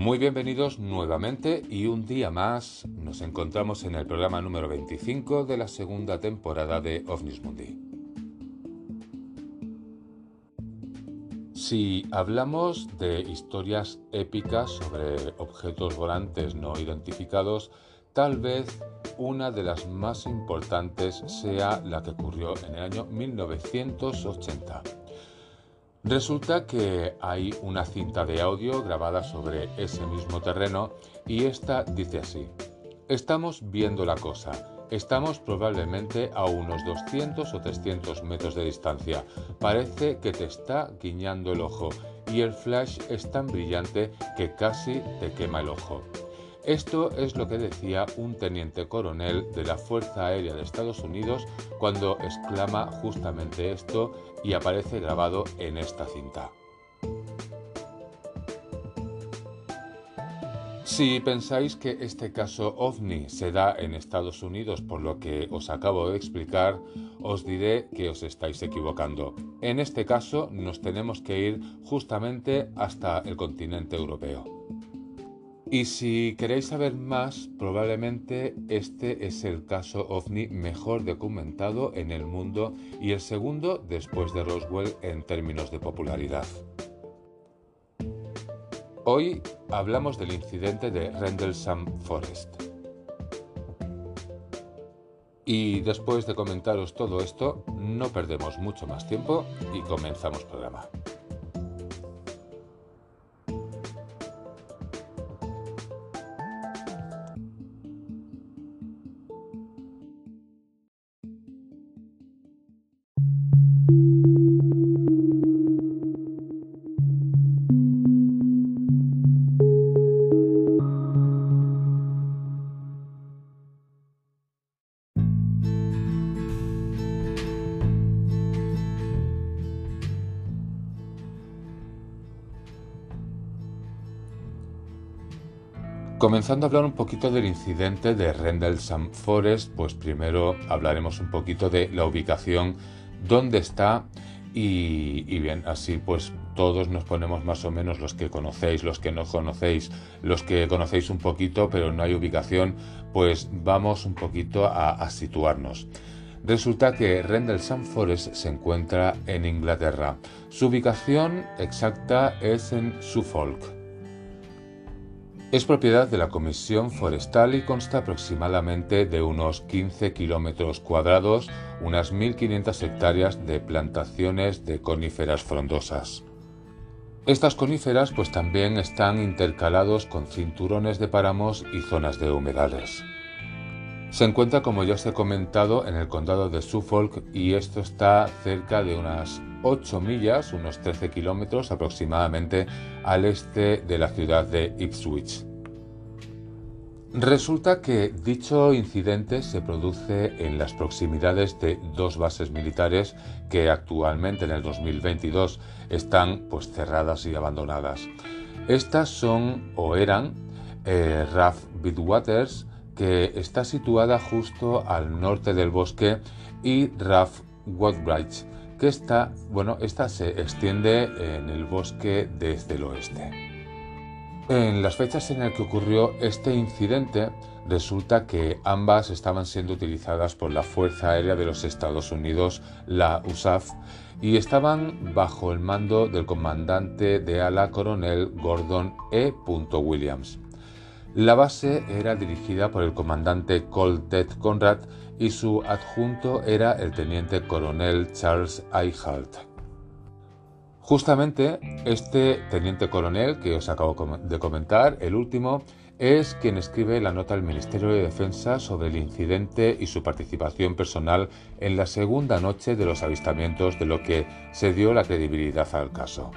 Muy bienvenidos nuevamente y un día más nos encontramos en el programa número 25 de la segunda temporada de OVNIS Mundi. Si hablamos de historias épicas sobre objetos volantes no identificados, tal vez una de las más importantes sea la que ocurrió en el año 1980. Resulta que hay una cinta de audio grabada sobre ese mismo terreno y esta dice así. Estamos viendo la cosa. Estamos probablemente a unos 200 o 300 metros de distancia. Parece que te está guiñando el ojo y el flash es tan brillante que casi te quema el ojo. Esto es lo que decía un teniente coronel de la Fuerza Aérea de Estados Unidos cuando exclama justamente esto y aparece grabado en esta cinta. Si pensáis que este caso ovni se da en Estados Unidos por lo que os acabo de explicar, os diré que os estáis equivocando. En este caso nos tenemos que ir justamente hasta el continente europeo. Y si queréis saber más, probablemente este es el caso ovni mejor documentado en el mundo y el segundo después de Roswell en términos de popularidad. Hoy hablamos del incidente de Rendlesham Forest. Y después de comentaros todo esto, no perdemos mucho más tiempo y comenzamos programa. Comenzando a hablar un poquito del incidente de Rendlesham Forest, pues primero hablaremos un poquito de la ubicación, dónde está y, bien, así pues todos nos ponemos más o menos los que conocéis, los que no conocéis, los que conocéis un poquito pero no hay ubicación, pues vamos un poquito a, a situarnos. Resulta que Rendlesham Forest se encuentra en Inglaterra. Su ubicación exacta es en Suffolk es propiedad de la Comisión Forestal y consta aproximadamente de unos 15 kilómetros cuadrados, unas 1.500 hectáreas de plantaciones de coníferas frondosas. Estas coníferas pues también están intercalados con cinturones de páramos y zonas de humedales. Se encuentra, como ya os he comentado, en el condado de Suffolk y esto está cerca de unas 8 millas, unos 13 kilómetros aproximadamente, al este de la ciudad de Ipswich. Resulta que dicho incidente se produce en las proximidades de dos bases militares que actualmente en el 2022 están pues cerradas y abandonadas. Estas son o eran eh, RAF Bidwaters, que está situada justo al norte del bosque, y RAF Woodbridge, que está, bueno, esta se extiende en el bosque desde el oeste. En las fechas en las que ocurrió este incidente, resulta que ambas estaban siendo utilizadas por la Fuerza Aérea de los Estados Unidos, la USAF, y estaban bajo el mando del comandante de ala coronel Gordon E. Williams. La base era dirigida por el comandante Coltet Conrad y su adjunto era el teniente coronel Charles Eichalt. Justamente este teniente coronel que os acabo de comentar, el último, es quien escribe la nota al Ministerio de Defensa sobre el incidente y su participación personal en la segunda noche de los avistamientos de lo que se dio la credibilidad al caso.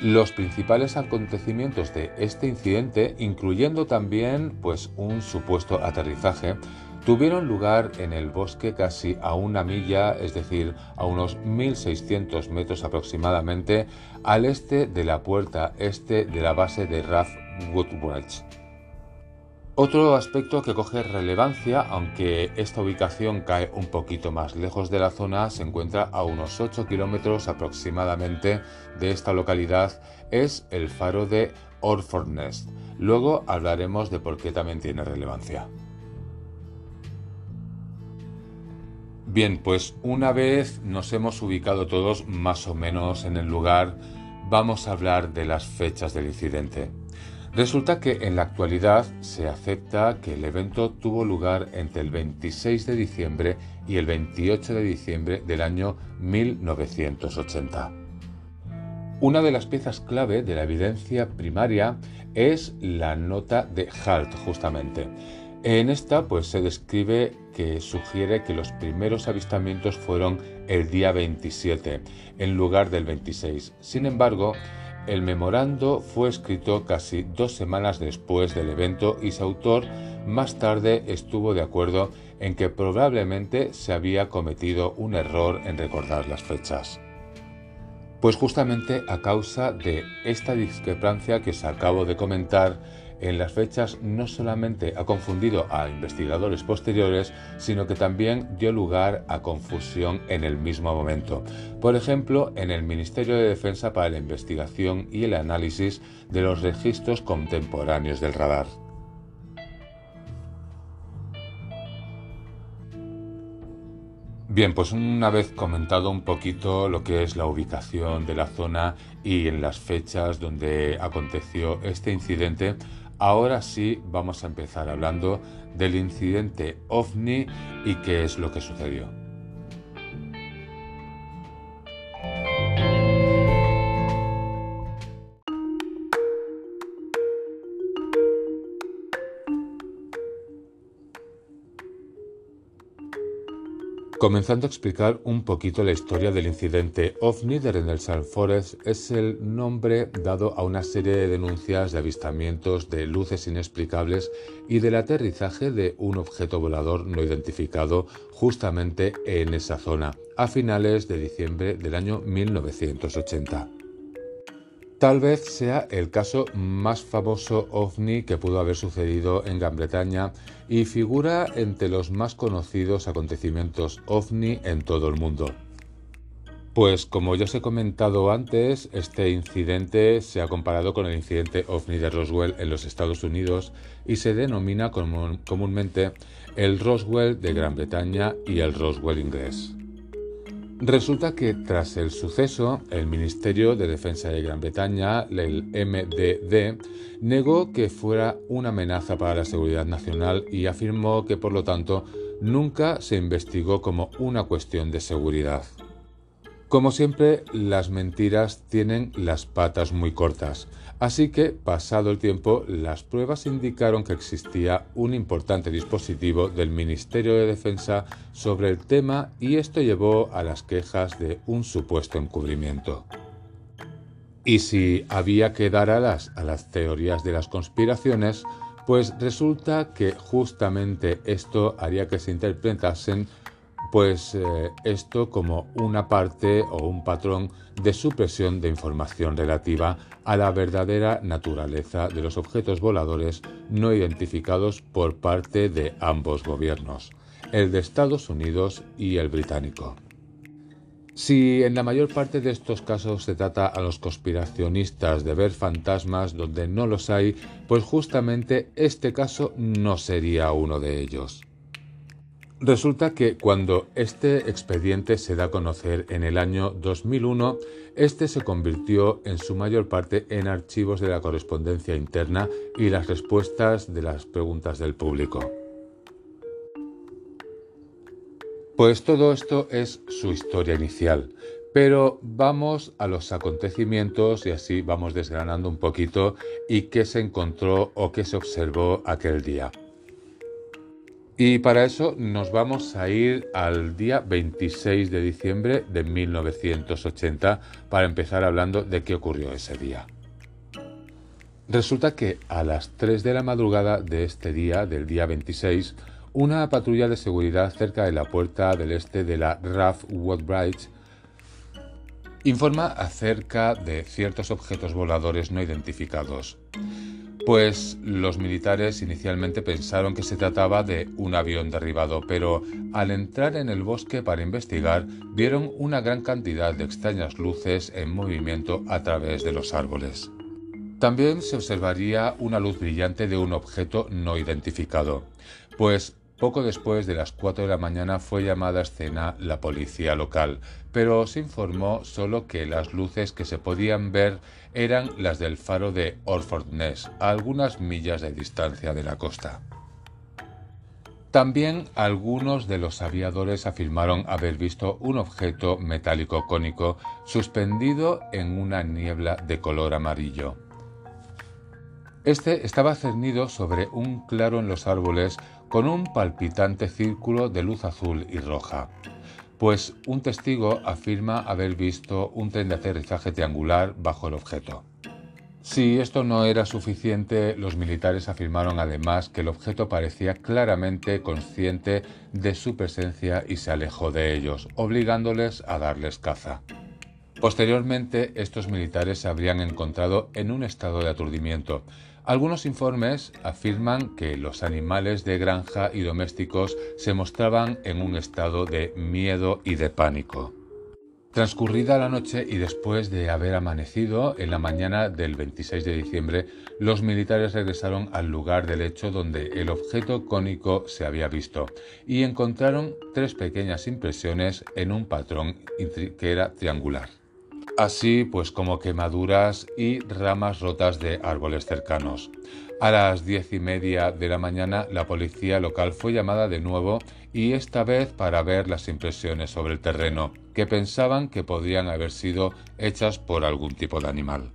Los principales acontecimientos de este incidente, incluyendo también pues un supuesto aterrizaje, tuvieron lugar en el bosque casi a una milla, es decir, a unos 1.600 metros aproximadamente, al este de la puerta este de la base de Raf Woodbridge. Otro aspecto que coge relevancia, aunque esta ubicación cae un poquito más lejos de la zona, se encuentra a unos 8 kilómetros aproximadamente de esta localidad, es el faro de Orford Nest. Luego hablaremos de por qué también tiene relevancia. Bien, pues una vez nos hemos ubicado todos más o menos en el lugar, vamos a hablar de las fechas del incidente. Resulta que en la actualidad se acepta que el evento tuvo lugar entre el 26 de diciembre y el 28 de diciembre del año 1980. Una de las piezas clave de la evidencia primaria es la nota de Halt, justamente. En esta pues se describe que sugiere que los primeros avistamientos fueron el día 27 en lugar del 26. Sin embargo, el memorando fue escrito casi dos semanas después del evento y su autor más tarde estuvo de acuerdo en que probablemente se había cometido un error en recordar las fechas. Pues justamente a causa de esta discrepancia que os acabo de comentar, en las fechas no solamente ha confundido a investigadores posteriores, sino que también dio lugar a confusión en el mismo momento. Por ejemplo, en el Ministerio de Defensa para la investigación y el análisis de los registros contemporáneos del radar. Bien, pues una vez comentado un poquito lo que es la ubicación de la zona y en las fechas donde aconteció este incidente, Ahora sí vamos a empezar hablando del incidente ovni y qué es lo que sucedió. Comenzando a explicar un poquito la historia del incidente OVNI de Rendlesham Forest es el nombre dado a una serie de denuncias de avistamientos de luces inexplicables y del aterrizaje de un objeto volador no identificado justamente en esa zona a finales de diciembre del año 1980. Tal vez sea el caso más famoso ovni que pudo haber sucedido en Gran Bretaña y figura entre los más conocidos acontecimientos ovni en todo el mundo. Pues como ya os he comentado antes, este incidente se ha comparado con el incidente ovni de Roswell en los Estados Unidos y se denomina comúnmente el Roswell de Gran Bretaña y el Roswell inglés. Resulta que tras el suceso, el Ministerio de Defensa de Gran Bretaña, el MDD, negó que fuera una amenaza para la seguridad nacional y afirmó que por lo tanto nunca se investigó como una cuestión de seguridad. Como siempre, las mentiras tienen las patas muy cortas, así que, pasado el tiempo, las pruebas indicaron que existía un importante dispositivo del Ministerio de Defensa sobre el tema y esto llevó a las quejas de un supuesto encubrimiento. Y si había que dar alas a las teorías de las conspiraciones, pues resulta que justamente esto haría que se interpretasen pues eh, esto como una parte o un patrón de supresión de información relativa a la verdadera naturaleza de los objetos voladores no identificados por parte de ambos gobiernos, el de Estados Unidos y el británico. Si en la mayor parte de estos casos se trata a los conspiracionistas de ver fantasmas donde no los hay, pues justamente este caso no sería uno de ellos. Resulta que cuando este expediente se da a conocer en el año 2001, este se convirtió en su mayor parte en archivos de la correspondencia interna y las respuestas de las preguntas del público. Pues todo esto es su historia inicial, pero vamos a los acontecimientos y así vamos desgranando un poquito y qué se encontró o qué se observó aquel día. Y para eso nos vamos a ir al día 26 de diciembre de 1980 para empezar hablando de qué ocurrió ese día. Resulta que a las 3 de la madrugada de este día, del día 26, una patrulla de seguridad cerca de la puerta del este de la RAF Woodbridge informa acerca de ciertos objetos voladores no identificados. Pues los militares inicialmente pensaron que se trataba de un avión derribado, pero al entrar en el bosque para investigar vieron una gran cantidad de extrañas luces en movimiento a través de los árboles. También se observaría una luz brillante de un objeto no identificado, pues poco después de las 4 de la mañana fue llamada a escena la policía local, pero se informó solo que las luces que se podían ver eran las del faro de Orford Ness, a algunas millas de distancia de la costa. También algunos de los aviadores afirmaron haber visto un objeto metálico cónico suspendido en una niebla de color amarillo. Este estaba cernido sobre un claro en los árboles con un palpitante círculo de luz azul y roja, pues un testigo afirma haber visto un tren de aterrizaje triangular bajo el objeto. Si esto no era suficiente, los militares afirmaron además que el objeto parecía claramente consciente de su presencia y se alejó de ellos, obligándoles a darles caza. Posteriormente, estos militares se habrían encontrado en un estado de aturdimiento. Algunos informes afirman que los animales de granja y domésticos se mostraban en un estado de miedo y de pánico. Transcurrida la noche y después de haber amanecido, en la mañana del 26 de diciembre, los militares regresaron al lugar del hecho donde el objeto cónico se había visto y encontraron tres pequeñas impresiones en un patrón que era triangular así pues como quemaduras y ramas rotas de árboles cercanos. A las diez y media de la mañana la policía local fue llamada de nuevo y esta vez para ver las impresiones sobre el terreno, que pensaban que podrían haber sido hechas por algún tipo de animal.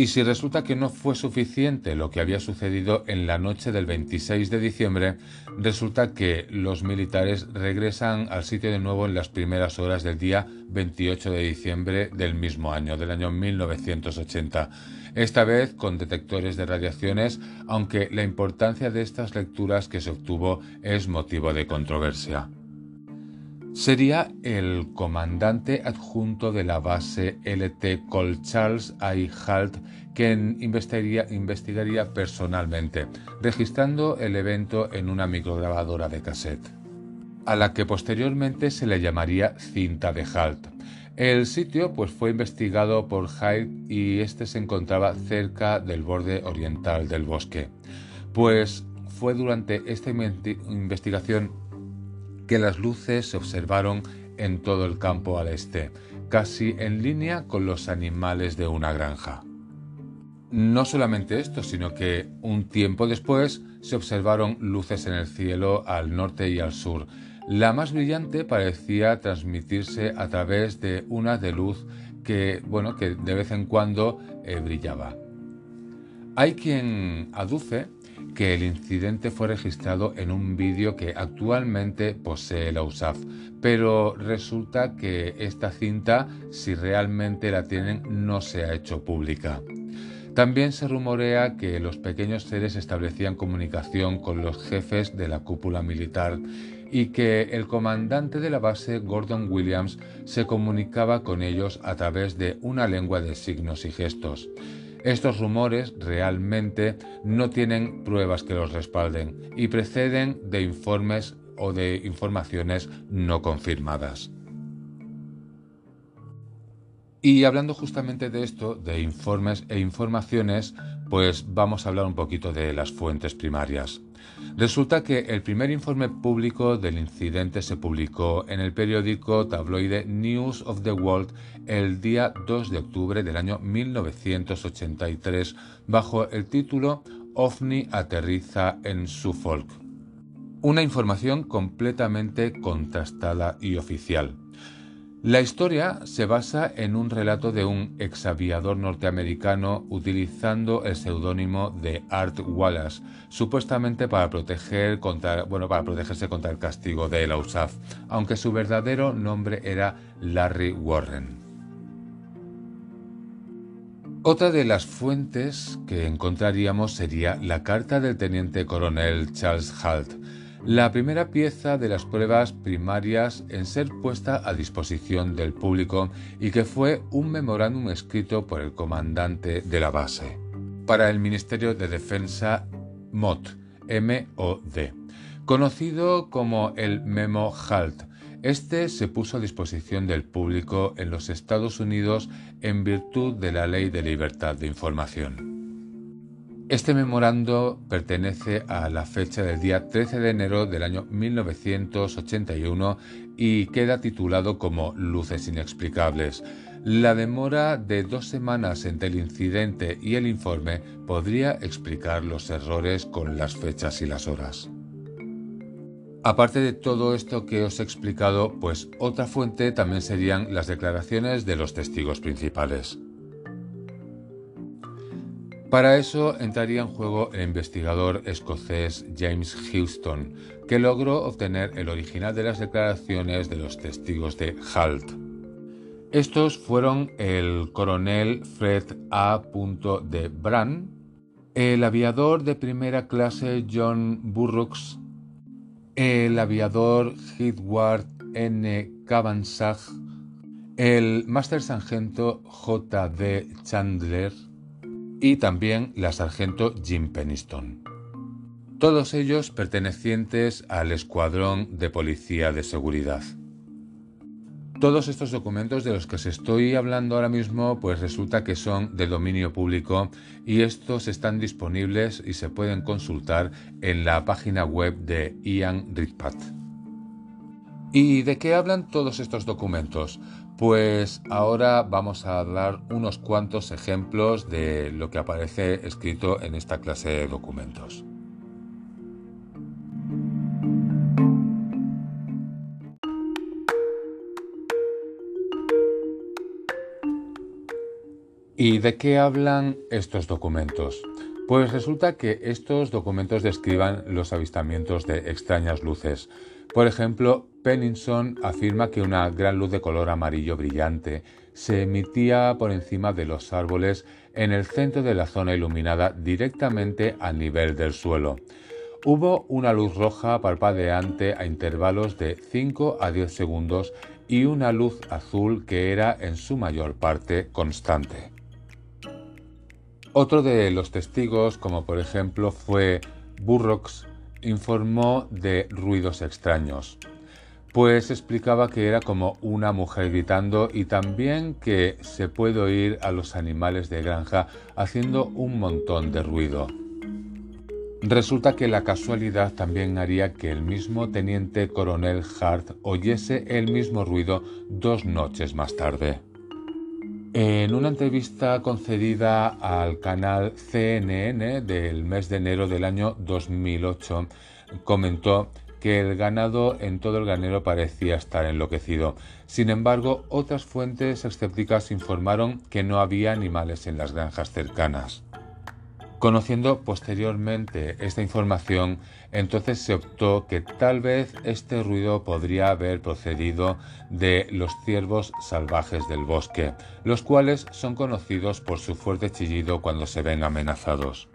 Y si resulta que no fue suficiente lo que había sucedido en la noche del 26 de diciembre, resulta que los militares regresan al sitio de nuevo en las primeras horas del día 28 de diciembre del mismo año, del año 1980. Esta vez con detectores de radiaciones, aunque la importancia de estas lecturas que se obtuvo es motivo de controversia. Sería el comandante adjunto de la base LT Col Charles I. Halt quien investigaría, personalmente, registrando el evento en una micrograbadora de cassette, a la que posteriormente se le llamaría cinta de Halt. El sitio pues, fue investigado por Hyde y este se encontraba cerca del borde oriental del bosque, pues fue durante esta investigación que las luces se observaron en todo el campo al este, casi en línea con los animales de una granja. No solamente esto, sino que un tiempo después se observaron luces en el cielo al norte y al sur. La más brillante parecía transmitirse a través de una de luz que, bueno, que de vez en cuando eh, brillaba. Hay quien aduce que el incidente fue registrado en un vídeo que actualmente posee la USAF, pero resulta que esta cinta, si realmente la tienen, no se ha hecho pública. También se rumorea que los pequeños seres establecían comunicación con los jefes de la cúpula militar y que el comandante de la base, Gordon Williams, se comunicaba con ellos a través de una lengua de signos y gestos. Estos rumores realmente no tienen pruebas que los respalden y preceden de informes o de informaciones no confirmadas. Y hablando justamente de esto, de informes e informaciones, pues vamos a hablar un poquito de las fuentes primarias. Resulta que el primer informe público del incidente se publicó en el periódico tabloide News of the World el día 2 de octubre del año 1983 bajo el título OVNI aterriza en Suffolk. Una información completamente contrastada y oficial. La historia se basa en un relato de un exaviador norteamericano utilizando el seudónimo de Art Wallace, supuestamente para, proteger contra, bueno, para protegerse contra el castigo de la USAF, aunque su verdadero nombre era Larry Warren. Otra de las fuentes que encontraríamos sería la carta del teniente coronel Charles Halt, la primera pieza de las pruebas primarias en ser puesta a disposición del público y que fue un memorándum escrito por el comandante de la base. Para el Ministerio de Defensa, MOD, conocido como el Memo HALT. Este se puso a disposición del público en los Estados Unidos en virtud de la Ley de Libertad de Información. Este memorando pertenece a la fecha del día 13 de enero del año 1981 y queda titulado como Luces Inexplicables. La demora de dos semanas entre el incidente y el informe podría explicar los errores con las fechas y las horas. Aparte de todo esto que os he explicado, pues otra fuente también serían las declaraciones de los testigos principales. Para eso entraría en juego el investigador escocés James Houston, que logró obtener el original de las declaraciones de los testigos de Halt. Estos fueron el coronel Fred A. de Bran, el aviador de primera clase John Burroughs, el aviador Edward N. Cavansag, el máster sargento J. D. Chandler, y también la sargento Jim Peniston. Todos ellos pertenecientes al Escuadrón de Policía de Seguridad. Todos estos documentos de los que os estoy hablando ahora mismo, pues resulta que son de dominio público y estos están disponibles y se pueden consultar en la página web de Ian Ritpat. ¿Y de qué hablan todos estos documentos? Pues ahora vamos a dar unos cuantos ejemplos de lo que aparece escrito en esta clase de documentos. ¿Y de qué hablan estos documentos? Pues resulta que estos documentos describan los avistamientos de extrañas luces. Por ejemplo, Penninson afirma que una gran luz de color amarillo brillante se emitía por encima de los árboles en el centro de la zona iluminada directamente al nivel del suelo. Hubo una luz roja parpadeante a intervalos de 5 a 10 segundos y una luz azul que era en su mayor parte constante. Otro de los testigos, como por ejemplo fue Burroughs, informó de ruidos extraños, pues explicaba que era como una mujer gritando y también que se puede oír a los animales de granja haciendo un montón de ruido. Resulta que la casualidad también haría que el mismo teniente coronel Hart oyese el mismo ruido dos noches más tarde. En una entrevista concedida al canal CNN del mes de enero del año 2008, comentó que el ganado en todo el granero parecía estar enloquecido. Sin embargo, otras fuentes escépticas informaron que no había animales en las granjas cercanas. Conociendo posteriormente esta información, entonces se optó que tal vez este ruido podría haber procedido de los ciervos salvajes del bosque, los cuales son conocidos por su fuerte chillido cuando se ven amenazados.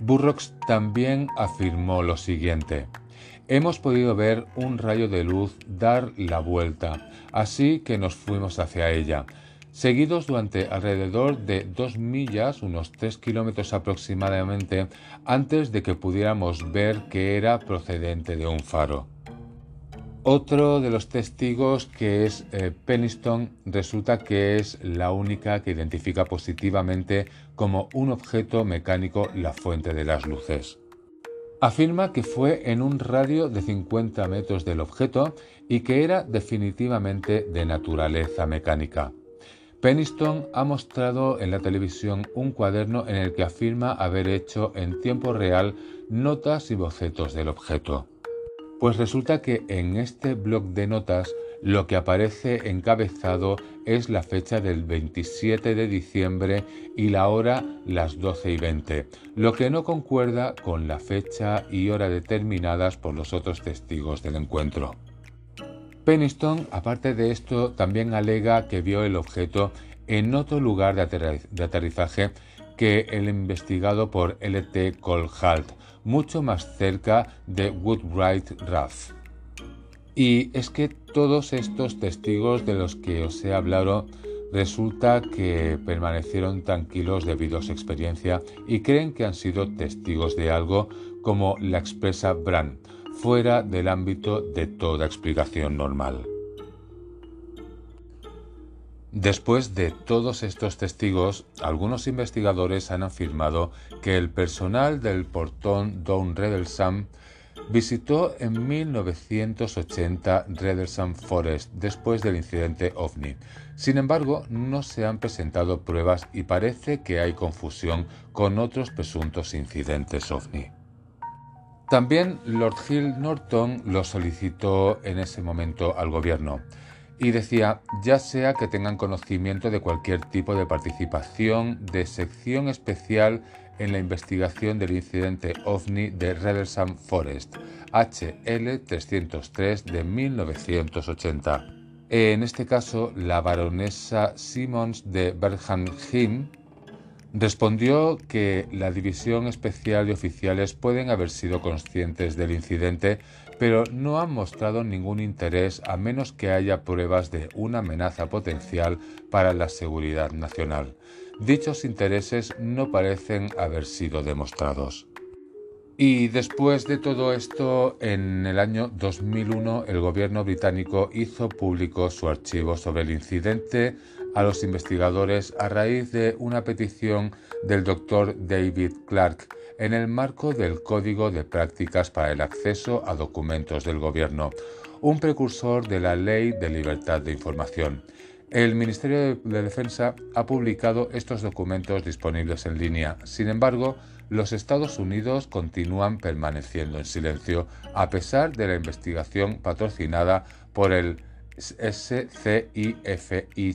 Burroughs también afirmó lo siguiente. Hemos podido ver un rayo de luz dar la vuelta, así que nos fuimos hacia ella seguidos durante alrededor de dos millas, unos tres kilómetros aproximadamente, antes de que pudiéramos ver que era procedente de un faro. Otro de los testigos, que es eh, Peniston, resulta que es la única que identifica positivamente como un objeto mecánico la fuente de las luces. Afirma que fue en un radio de 50 metros del objeto y que era definitivamente de naturaleza mecánica. Peniston ha mostrado en la televisión un cuaderno en el que afirma haber hecho en tiempo real notas y bocetos del objeto. Pues resulta que en este blog de notas lo que aparece encabezado es la fecha del 27 de diciembre y la hora las 12 y 20, lo que no concuerda con la fecha y hora determinadas por los otros testigos del encuentro. Peniston, aparte de esto, también alega que vio el objeto en otro lugar de, aterrizaje que el investigado por LT Colhalt, mucho más cerca de Woodwright Ruff. Y es que todos estos testigos de los que os he hablado Resulta que permanecieron tranquilos debido a su experiencia y creen que han sido testigos de algo como la expresa Brand, fuera del ámbito de toda explicación normal. Después de todos estos testigos, algunos investigadores han afirmado que el personal del portón Down Redelsam visitó en 1980 Redelsam Forest después del incidente OVNI. Sin embargo, no se han presentado pruebas y parece que hay confusión con otros presuntos incidentes OVNI. También Lord Hill Norton lo solicitó en ese momento al gobierno y decía, ya sea que tengan conocimiento de cualquier tipo de participación de sección especial en la investigación del incidente OVNI de Redelsam Forest, HL 303 de 1980. En este caso, la baronesa Simmons de Bernheim respondió que la División Especial de Oficiales pueden haber sido conscientes del incidente, pero no han mostrado ningún interés a menos que haya pruebas de una amenaza potencial para la seguridad nacional. Dichos intereses no parecen haber sido demostrados. Y después de todo esto, en el año 2001 el gobierno británico hizo público su archivo sobre el incidente a los investigadores a raíz de una petición del doctor David Clark en el marco del Código de Prácticas para el Acceso a Documentos del Gobierno, un precursor de la Ley de Libertad de Información. El Ministerio de Defensa ha publicado estos documentos disponibles en línea. Sin embargo, los Estados Unidos continúan permaneciendo en silencio a pesar de la investigación patrocinada por el SCIFI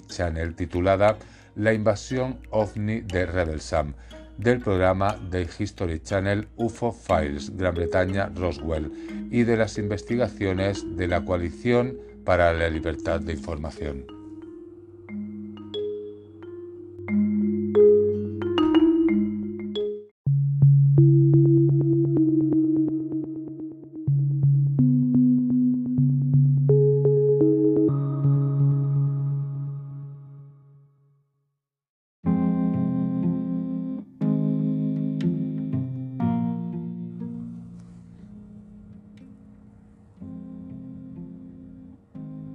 Channel titulada La invasión ovni de Rebelsam del programa de History Channel UFO Files Gran Bretaña Roswell y de las investigaciones de la Coalición para la Libertad de Información.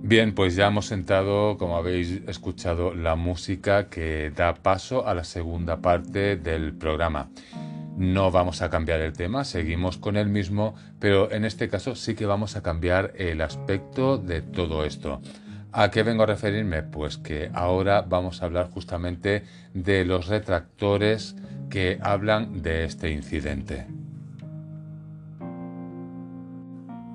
Bien, pues ya hemos entrado, como habéis escuchado, la música que da paso a la segunda parte del programa. No vamos a cambiar el tema, seguimos con el mismo, pero en este caso sí que vamos a cambiar el aspecto de todo esto. ¿A qué vengo a referirme? Pues que ahora vamos a hablar justamente de los retractores que hablan de este incidente.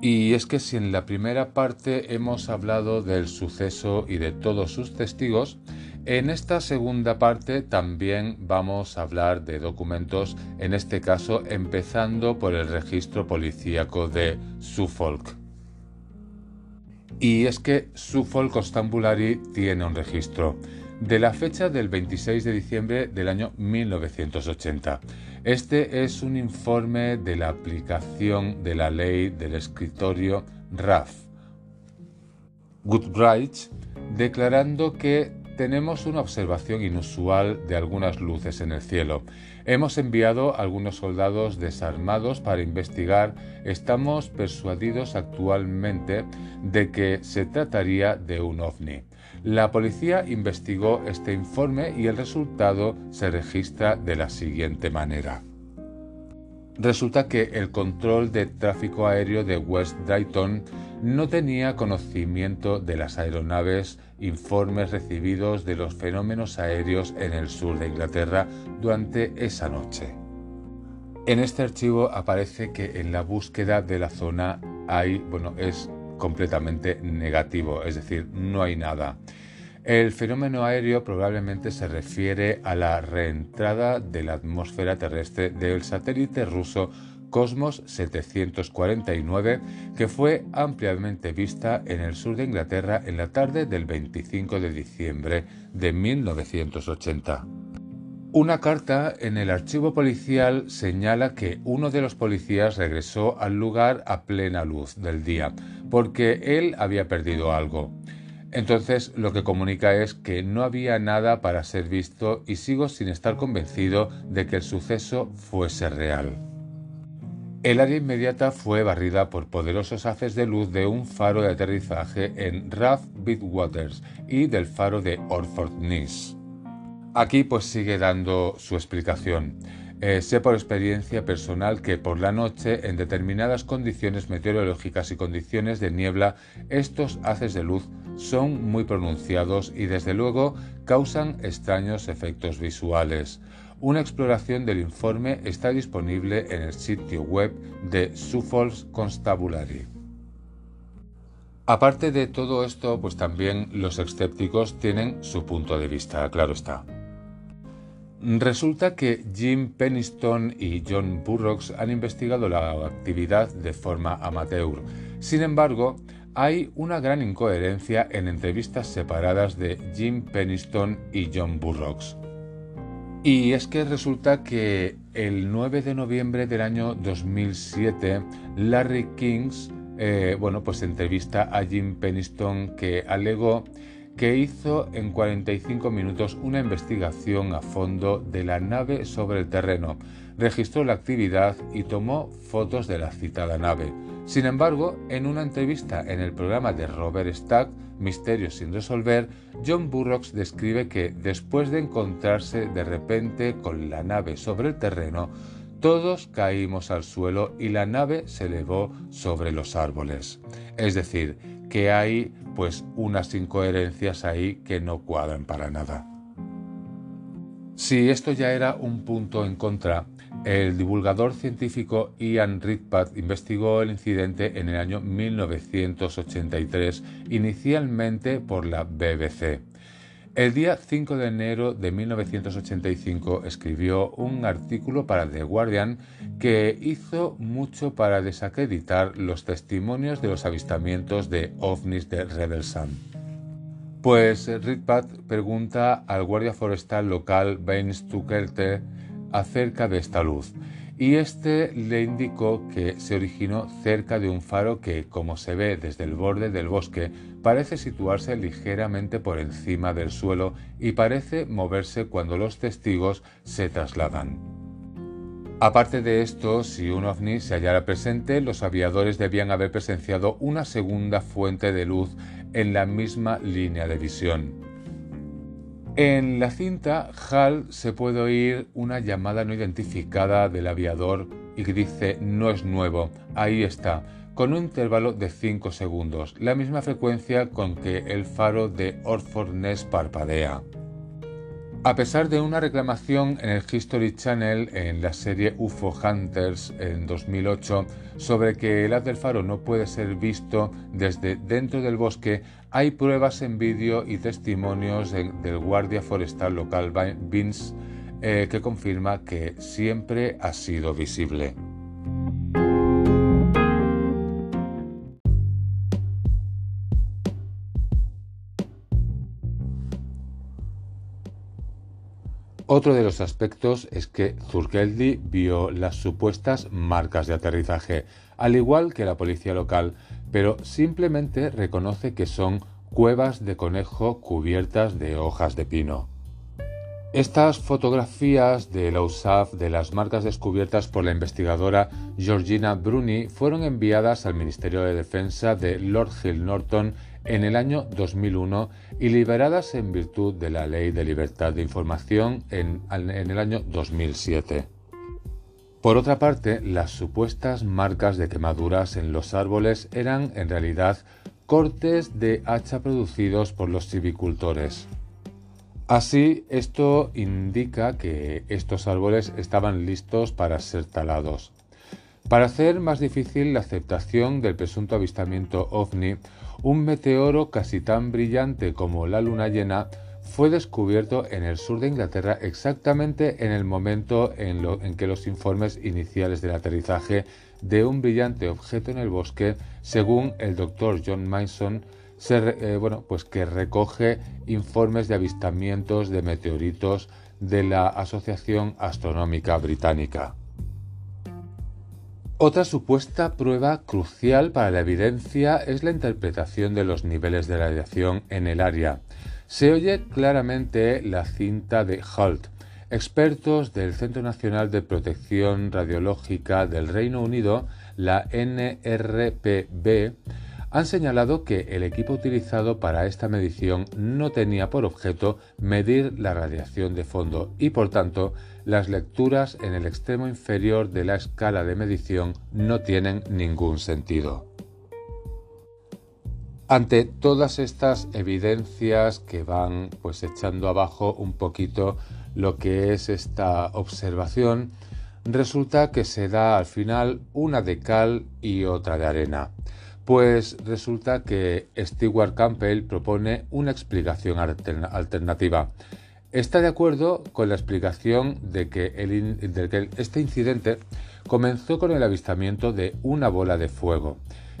Y es que si en la primera parte hemos hablado del suceso y de todos sus testigos, en esta segunda parte también vamos a hablar de documentos, en este caso empezando por el registro policíaco de Suffolk. Y es que Suffolk Constabulary tiene un registro de la fecha del 26 de diciembre del año 1980. Este es un informe de la aplicación de la ley del escritorio RAF. Goodrich declarando que tenemos una observación inusual de algunas luces en el cielo. Hemos enviado algunos soldados desarmados para investigar. Estamos persuadidos actualmente de que se trataría de un ovni. La policía investigó este informe y el resultado se registra de la siguiente manera. Resulta que el control de tráfico aéreo de West Drayton no tenía conocimiento de las aeronaves informes recibidos de los fenómenos aéreos en el sur de Inglaterra durante esa noche. En este archivo aparece que en la búsqueda de la zona hay, bueno, es completamente negativo, es decir, no hay nada. El fenómeno aéreo probablemente se refiere a la reentrada de la atmósfera terrestre del satélite ruso Cosmos 749, que fue ampliamente vista en el sur de Inglaterra en la tarde del 25 de diciembre de 1980. Una carta en el archivo policial señala que uno de los policías regresó al lugar a plena luz del día, porque él había perdido algo. Entonces lo que comunica es que no había nada para ser visto y sigo sin estar convencido de que el suceso fuese real. El área inmediata fue barrida por poderosos haces de luz de un faro de aterrizaje en Rath Bitwaters y del faro de Orford Nice. Aquí pues sigue dando su explicación. Eh, sé por experiencia personal que por la noche, en determinadas condiciones meteorológicas y condiciones de niebla, estos haces de luz son muy pronunciados y desde luego causan extraños efectos visuales. Una exploración del informe está disponible en el sitio web de Suffolk Constabulary. Aparte de todo esto, pues también los escépticos tienen su punto de vista, claro está. Resulta que Jim Peniston y John Burroughs han investigado la actividad de forma amateur. Sin embargo, hay una gran incoherencia en entrevistas separadas de Jim Peniston y John Burroughs. Y es que resulta que el 9 de noviembre del año 2007, Larry Kings, eh, bueno, pues entrevista a Jim Peniston que alegó que hizo en 45 minutos una investigación a fondo de la nave sobre el terreno, registró la actividad y tomó fotos de la citada nave. Sin embargo, en una entrevista en el programa de Robert Stack, Misterios sin resolver, John Burroughs describe que después de encontrarse de repente con la nave sobre el terreno, todos caímos al suelo y la nave se elevó sobre los árboles. Es decir, que hay pues unas incoherencias ahí que no cuadran para nada. Si esto ya era un punto en contra, el divulgador científico Ian Ridpath investigó el incidente en el año 1983, inicialmente por la BBC. El día 5 de enero de 1985 escribió un artículo para The Guardian que hizo mucho para desacreditar los testimonios de los avistamientos de ovnis de Rebel Sun. Pues Ridpath pregunta al guardia forestal local Ben Stuckerte acerca de esta luz y este le indicó que se originó cerca de un faro que, como se ve desde el borde del bosque, parece situarse ligeramente por encima del suelo y parece moverse cuando los testigos se trasladan. Aparte de esto, si un ovni se hallara presente, los aviadores debían haber presenciado una segunda fuente de luz en la misma línea de visión. En la cinta HAL se puede oír una llamada no identificada del aviador y que dice no es nuevo, ahí está, con un intervalo de 5 segundos, la misma frecuencia con que el faro de Orford Ness parpadea. A pesar de una reclamación en el History Channel en la serie UFO Hunters en 2008 sobre que el haz del faro no puede ser visto desde dentro del bosque, hay pruebas en vídeo y testimonios del guardia forestal local Vince eh, que confirma que siempre ha sido visible. Otro de los aspectos es que Zurgeldi vio las supuestas marcas de aterrizaje, al igual que la policía local, pero simplemente reconoce que son cuevas de conejo cubiertas de hojas de pino. Estas fotografías de la USAF de las marcas descubiertas por la investigadora Georgina Bruni fueron enviadas al Ministerio de Defensa de Lord Hill Norton en el año 2001 y liberadas en virtud de la Ley de Libertad de Información en, el año 2007. Por otra parte, las supuestas marcas de quemaduras en los árboles eran en realidad cortes de hacha producidos por los civicultores. Así, esto indica que estos árboles estaban listos para ser talados. Para hacer más difícil la aceptación del presunto avistamiento ovni, un meteoro casi tan brillante como la luna llena fue descubierto en el sur de Inglaterra exactamente en el momento en, que los informes iniciales del aterrizaje de un brillante objeto en el bosque, según el doctor John Mason, eh, bueno, pues que recoge informes de avistamientos de meteoritos de la Asociación Astronómica Británica. Otra supuesta prueba crucial para la evidencia es la interpretación de los niveles de radiación en el área. Se oye claramente la cinta de Holt, expertos del Centro Nacional de Protección Radiológica del Reino Unido, la NRPB, han señalado que el equipo utilizado para esta medición no tenía por objeto medir la radiación de fondo y por tanto las lecturas en el extremo inferior de la escala de medición no tienen ningún sentido. Ante todas estas evidencias que van pues echando abajo un poquito lo que es esta observación, resulta que se da al final una de cal y otra de arena. Pues resulta que Stewart Campbell propone una explicación alternativa. Está de acuerdo con la explicación de que, este incidente comenzó con el avistamiento de una bola de fuego,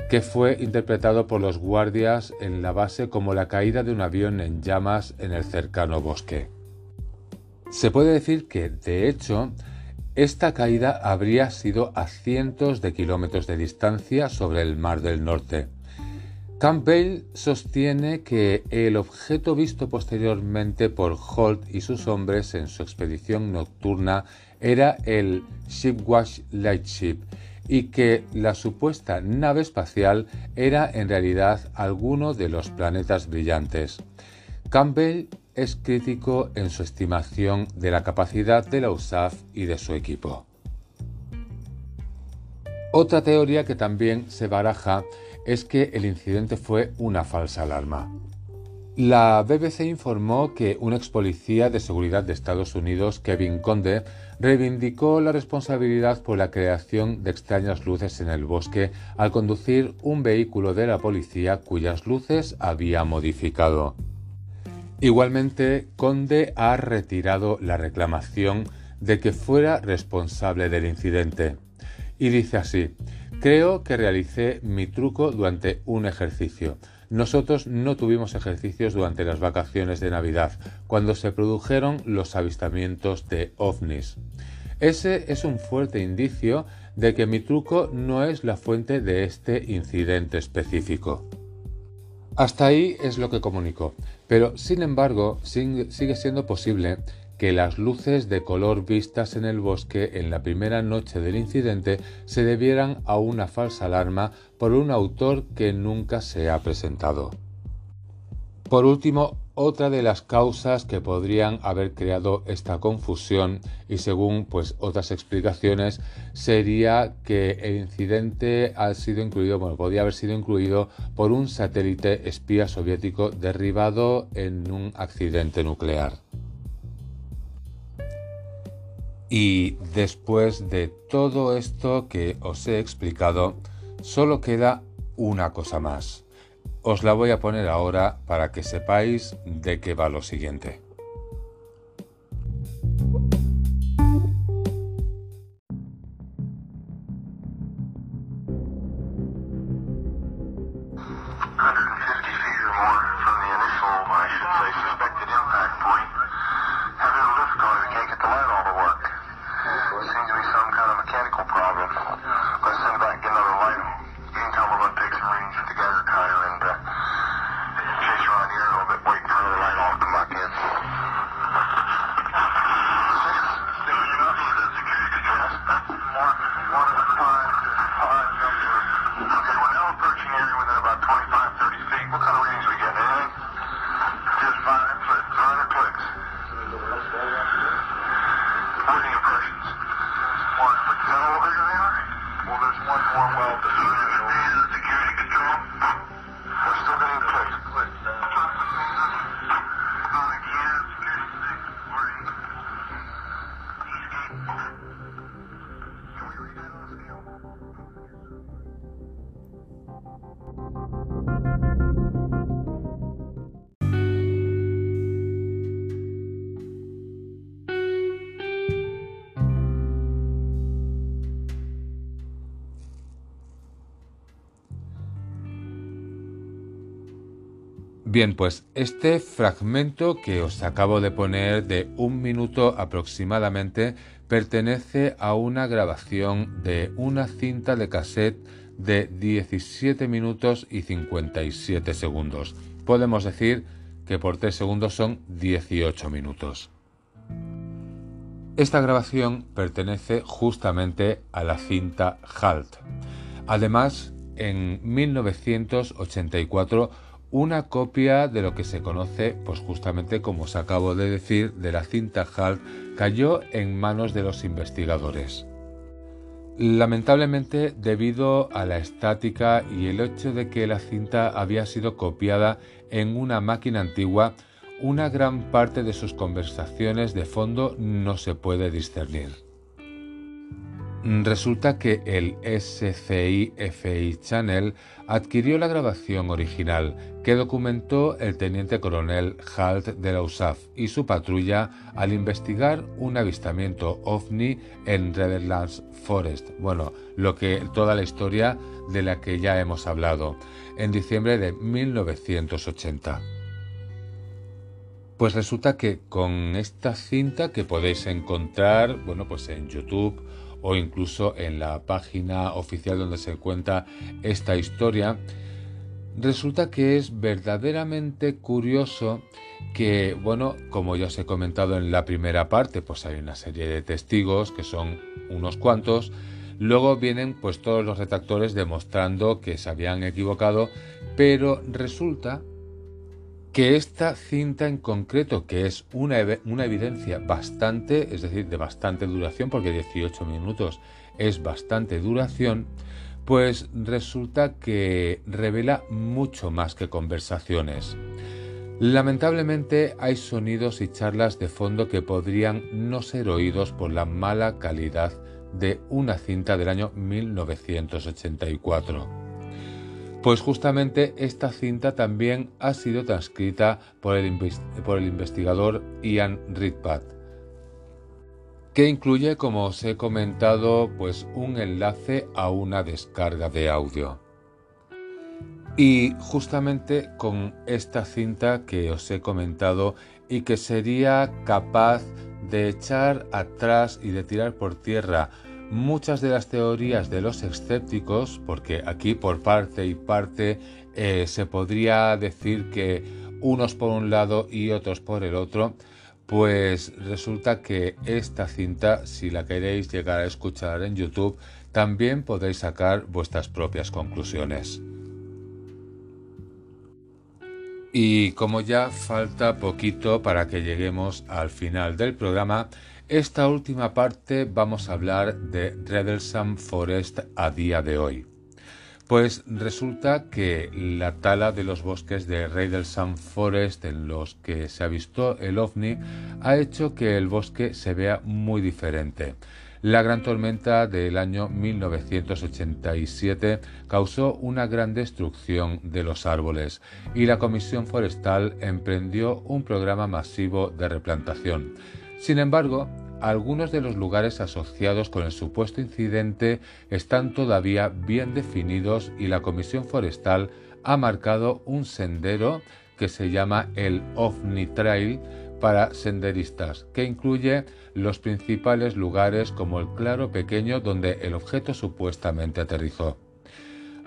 que fue interpretado por los guardias en la base como la caída de un avión en llamas en el cercano bosque. Se puede decir que, de hecho, esta caída habría sido a cientos de kilómetros de distancia sobre el Mar del Norte. Campbell sostiene que el objeto visto posteriormente por Holt y sus hombres en su expedición nocturna era el Shipwash Lightship y que la supuesta nave espacial era en realidad alguno de los planetas brillantes. Campbell es crítico en su estimación de la capacidad de la USAF y de su equipo. Otra teoría que también se baraja es que el incidente fue una falsa alarma. La BBC informó que un ex policía de seguridad de Estados Unidos, Kevin Conde, reivindicó la responsabilidad por la creación de extrañas luces en el bosque al conducir un vehículo de la policía cuyas luces había modificado. Igualmente, Conde ha retirado la reclamación de que fuera responsable del incidente. Y dice así, creo que realicé mi truco durante un ejercicio. Nosotros no tuvimos ejercicios durante las vacaciones de Navidad, cuando se produjeron los avistamientos de ovnis. Ese es un fuerte indicio de que mi truco no es la fuente de este incidente específico. Hasta ahí es lo que comunicó, pero sin embargo sigue siendo posible que las luces de color vistas en el bosque en la primera noche del incidente se debieran a una falsa alarma por un autor que nunca se ha presentado. Por último, otra de las causas que podrían haber creado esta confusión y según pues otras explicaciones sería que el incidente ha sido incluido, bueno, podría haber sido incluido por un satélite espía soviético derribado en un accidente nuclear. Y después de todo esto que os he explicado, solo queda una cosa más. Os la voy a poner ahora para que sepáis de qué va lo siguiente. Bien, pues este fragmento que os acabo de poner de un minuto aproximadamente pertenece a una grabación de una cinta de cassette de 17 minutos y 57 segundos. Podemos decir que por 3 segundos son 18 minutos. Esta grabación pertenece justamente a la cinta Halt. Además, en 1984 una copia de lo que se conoce, pues justamente como os acabo de decir, de la cinta HALT cayó en manos de los investigadores. Lamentablemente, debido a la estática y el hecho de que la cinta había sido copiada en una máquina antigua, una gran parte de sus conversaciones de fondo no se puede discernir. Resulta que el SCI-FI Channel adquirió la grabación original que documentó el teniente coronel Halt de la USAF y su patrulla al investigar un avistamiento ovni en Redlands Forest. Bueno, lo que toda la historia de la que ya hemos hablado en diciembre de 1980. Pues resulta que con esta cinta que podéis encontrar, bueno, pues en YouTube o incluso en la página oficial donde se cuenta esta historia, resulta que es verdaderamente curioso que, bueno, como ya os he comentado en la primera parte, pues hay una serie de testigos que son unos cuantos, luego vienen pues todos los retractores demostrando que se habían equivocado, pero resulta que esta cinta en concreto, que es una, una, evidencia bastante, es decir, de bastante duración, porque 18 minutos es bastante duración, pues resulta que revela mucho más que conversaciones. Lamentablemente hay sonidos y charlas de fondo que podrían no ser oídos por la mala calidad de una cinta del año 1984. Pues justamente esta cinta también ha sido transcrita por el, por el investigador Ian Ritpat, que incluye, como os he comentado, pues un enlace a una descarga de audio. Y justamente con esta cinta que os he comentado y que sería capaz de echar atrás y de tirar por tierra muchas de las teorías de los escépticos, porque aquí por parte y parte eh, se podría decir que unos por un lado y otros por el otro, pues resulta que esta cinta, si la queréis llegar a escuchar en YouTube, también podéis sacar vuestras propias conclusiones. Y como ya falta poquito para que lleguemos al final del programa, esta última parte vamos a hablar de Redelsam Forest a día de hoy. Pues resulta que la tala de los bosques de Redelsam Forest en los que se ha visto el ovni ha hecho que el bosque se vea muy diferente. La gran tormenta del año 1987 causó una gran destrucción de los árboles y la Comisión Forestal emprendió un programa masivo de replantación. Sin embargo, algunos de los lugares asociados con el supuesto incidente están todavía bien definidos y la Comisión Forestal ha marcado un sendero que se llama el OVNI Trail para senderistas, que incluye los principales lugares como el claro pequeño donde el objeto supuestamente aterrizó.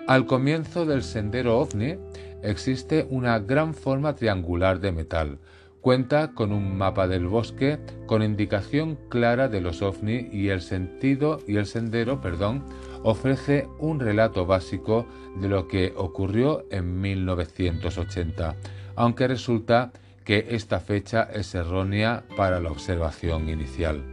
Al comienzo del sendero OVNI existe una gran forma triangular de metal, Cuenta con un mapa del bosque con indicación clara de los ovni y el sentido y el sendero, perdón, ofrece un relato básico de lo que ocurrió en 1980, aunque resulta que esta fecha es errónea para la observación inicial.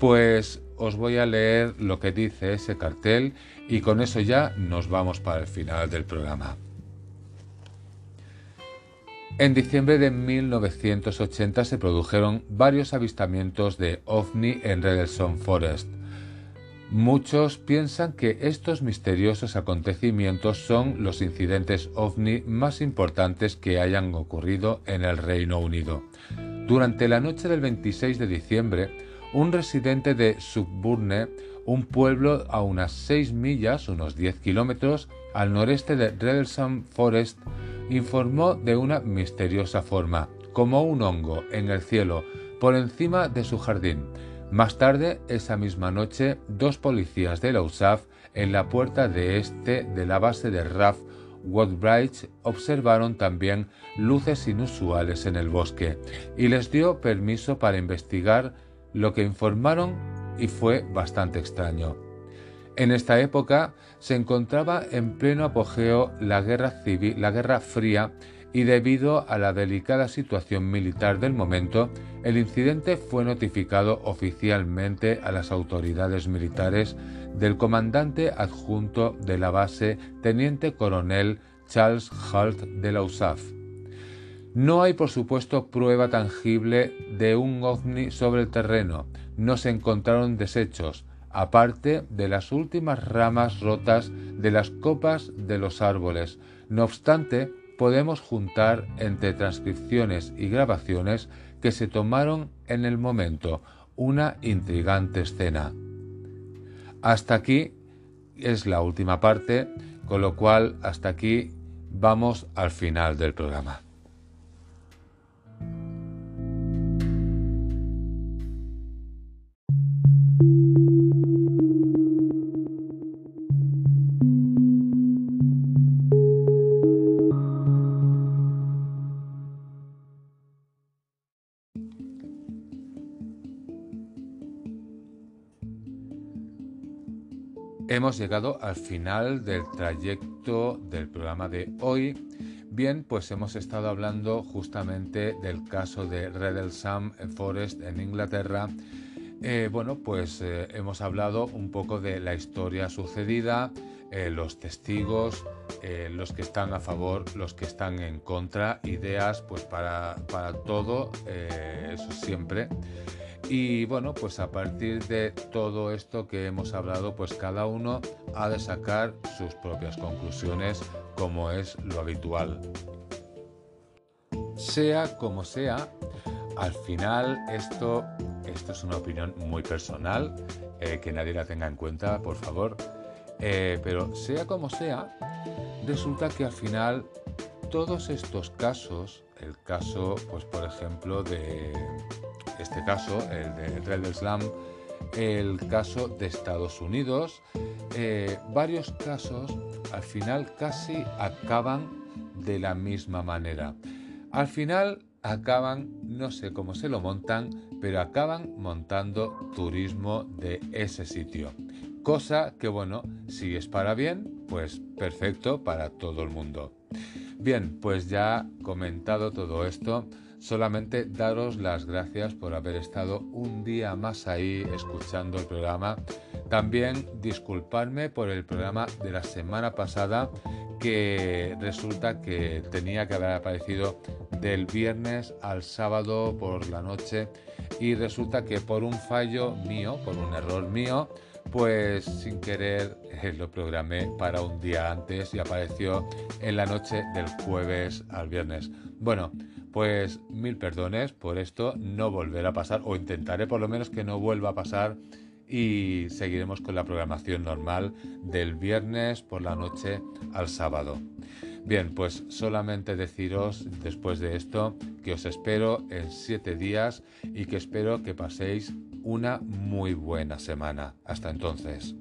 Pues os voy a leer lo que dice ese cartel y con eso ya nos vamos para el final del programa. En diciembre de 1980 se produjeron varios avistamientos de ovni en Redelson Forest. Muchos piensan que estos misteriosos acontecimientos son los incidentes ovni más importantes que hayan ocurrido en el Reino Unido. Durante la noche del 26 de diciembre, un residente de Subburne, un pueblo a unas 6 millas, unos 10 kilómetros, al noreste de Redelson Forest, informó de una misteriosa forma, como un hongo en el cielo, por encima de su jardín. Más tarde, esa misma noche, dos policías de la USAF en la puerta de este de la base de RAF Woodbridge observaron también luces inusuales en el bosque y les dio permiso para investigar lo que informaron y fue bastante extraño. En esta época se encontraba en pleno apogeo la guerra civil, la guerra fría y debido a la delicada situación militar del momento, el incidente fue notificado oficialmente a las autoridades militares del comandante adjunto de la base, teniente coronel Charles Hult de la USAF. No hay, por supuesto, prueba tangible de un ovni sobre el terreno. No se encontraron desechos, aparte de las últimas ramas rotas de las copas de los árboles. No obstante, podemos juntar entre transcripciones y grabaciones que se tomaron en el momento una intrigante escena. Hasta aquí es la última parte, con lo cual hasta aquí vamos al final del programa. Hemos llegado al final del trayecto del programa de hoy. Bien, pues hemos estado hablando justamente del caso de Redelsam Forest en Inglaterra. Eh, bueno, pues eh, hemos hablado un poco de la historia sucedida, eh, los testigos, los que están a favor, los que están en contra, ideas, pues para, para todo, eso siempre. Y bueno, pues a partir de todo esto que hemos hablado, pues cada uno ha de sacar sus propias conclusiones como es lo habitual. Sea como sea, al final esto, esto es una opinión muy personal, eh, que nadie la tenga en cuenta, por favor. Eh, pero sea como sea, resulta que al final todos estos casos, el caso, pues por ejemplo, de este caso, el de Red Slam, el caso de Estados Unidos, eh, varios casos al final casi acaban de la misma manera. Al final acaban, no sé cómo se lo montan, pero acaban montando turismo de ese sitio. Cosa que, bueno, si es para bien, pues perfecto para todo el mundo. Bien, pues ya comentado todo esto, solamente daros las gracias por haber estado un día más ahí escuchando el programa. También disculparme por el programa de la semana pasada que resulta que tenía que haber aparecido del viernes al sábado por la noche y resulta que por un fallo mío, por un error mío, pues sin querer eh, lo programé para un día antes y apareció en la noche del jueves al viernes. Bueno, pues mil perdones por esto, no volverá a pasar, o intentaré por lo menos que no vuelva a pasar y seguiremos con la programación normal del viernes por la noche al sábado. Bien, pues solamente deciros después de esto que os espero en siete días y que espero que paséis una muy buena semana. Hasta entonces.